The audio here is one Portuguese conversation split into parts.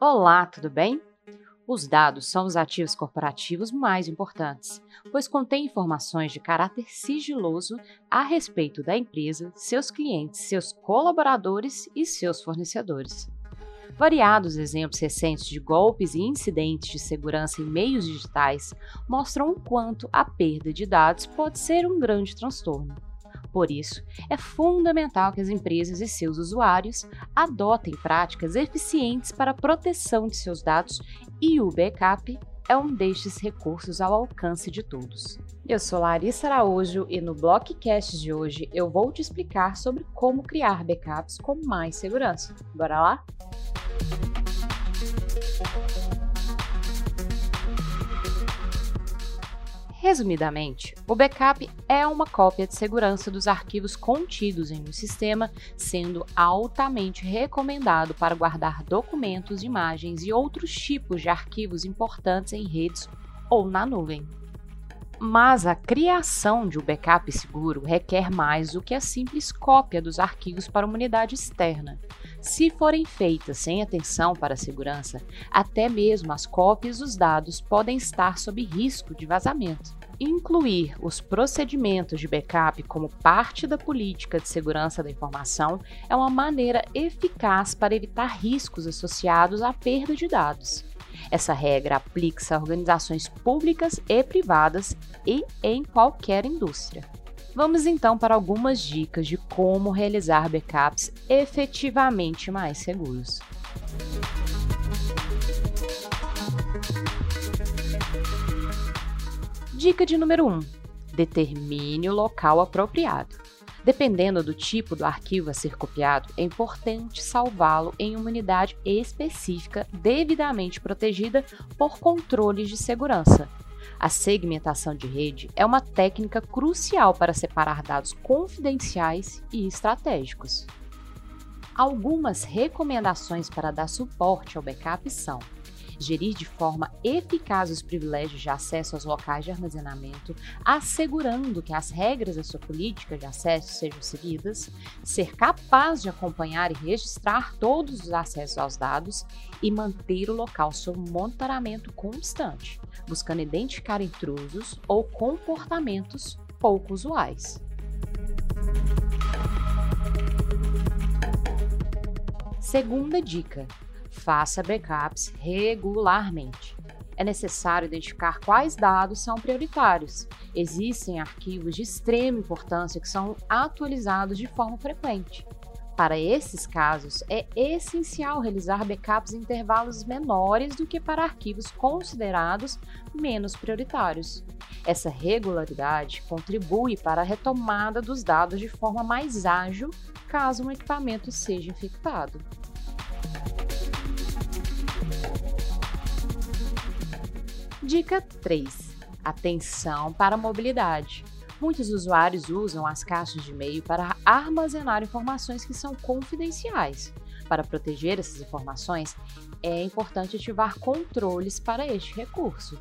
Olá, tudo bem? Os dados são os ativos corporativos mais importantes, pois contêm informações de caráter sigiloso a respeito da empresa, seus clientes, seus colaboradores e seus fornecedores. Variados exemplos recentes de golpes e incidentes de segurança em meios digitais mostram o quanto a perda de dados pode ser um grande transtorno. Por isso, é fundamental que as empresas e seus usuários adotem práticas eficientes para a proteção de seus dados e o backup é um destes recursos ao alcance de todos. Eu sou Larissa Araújo e no Blockcast de hoje eu vou te explicar sobre como criar backups com mais segurança. Bora lá? Resumidamente, o backup é uma cópia de segurança dos arquivos contidos em um sistema, sendo altamente recomendado para guardar documentos, imagens e outros tipos de arquivos importantes em redes ou na nuvem. Mas a criação de um backup seguro requer mais do que a simples cópia dos arquivos para uma unidade externa. Se forem feitas sem atenção para a segurança, até mesmo as cópias dos dados podem estar sob risco de vazamento. Incluir os procedimentos de backup como parte da política de segurança da informação é uma maneira eficaz para evitar riscos associados à perda de dados. Essa regra aplica-se a organizações públicas e privadas e em qualquer indústria. Vamos então para algumas dicas de como realizar backups efetivamente mais seguros. Dica de número 1: determine o local apropriado. Dependendo do tipo do arquivo a ser copiado, é importante salvá-lo em uma unidade específica devidamente protegida por controles de segurança. A segmentação de rede é uma técnica crucial para separar dados confidenciais e estratégicos. Algumas recomendações para dar suporte ao backup são: gerir de forma eficaz os privilégios de acesso aos locais de armazenamento, assegurando que as regras da sua política de acesso sejam seguidas, ser capaz de acompanhar e registrar todos os acessos aos dados e manter o local sob monitoramento constante, buscando identificar intrusos ou comportamentos pouco usuais. Segunda dica: faça backups regularmente. É necessário identificar quais dados são prioritários. Existem arquivos de extrema importância que são atualizados de forma frequente. Para esses casos, é essencial realizar backups em intervalos menores do que para arquivos considerados menos prioritários. Essa regularidade contribui para a retomada dos dados de forma mais ágil caso um equipamento seja infectado. Dica 3: Atenção para a mobilidade. Muitos usuários usam as caixas de e-mail para armazenar informações que são confidenciais. Para proteger essas informações, é importante ativar controles para este recurso.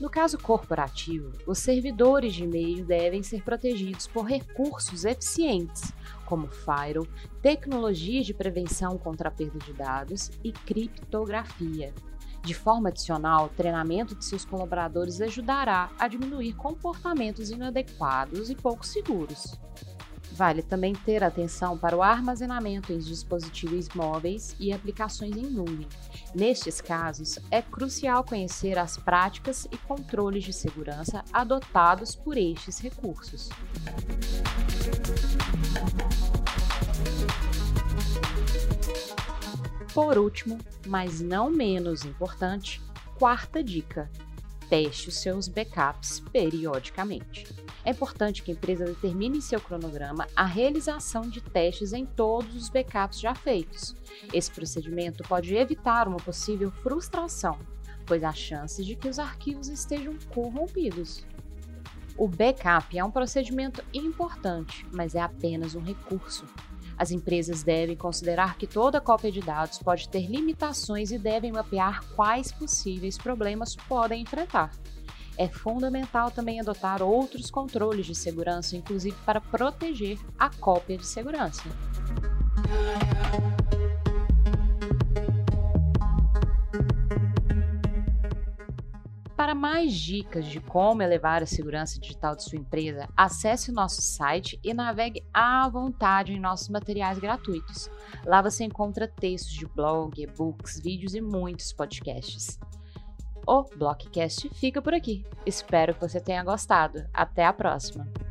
No caso corporativo, os servidores de e-mail devem ser protegidos por recursos eficientes, como firewall, tecnologias de prevenção contra a perda de dados e criptografia. De forma adicional, o treinamento de seus colaboradores ajudará a diminuir comportamentos inadequados e pouco seguros. Vale também ter atenção para o armazenamento em dispositivos móveis e aplicações em nuvem. Nestes casos, é crucial conhecer as práticas e controles de segurança adotados por estes recursos. Por último, mas não menos importante, quarta dica: teste os seus backups periodicamente. É importante que a empresa determine em seu cronograma a realização de testes em todos os backups já feitos. Esse procedimento pode evitar uma possível frustração, pois há chances de que os arquivos estejam corrompidos. O backup é um procedimento importante, mas é apenas um recurso. As empresas devem considerar que toda cópia de dados pode ter limitações e devem mapear quais possíveis problemas podem enfrentar. É fundamental também adotar outros controles de segurança, inclusive para proteger a cópia de segurança. Mais dicas de como elevar a segurança digital de sua empresa, acesse o nosso site e navegue à vontade em nossos materiais gratuitos. Lá você encontra textos de blog, e-books, vídeos e muitos podcasts. O Blockcast fica por aqui. Espero que você tenha gostado. Até a próxima!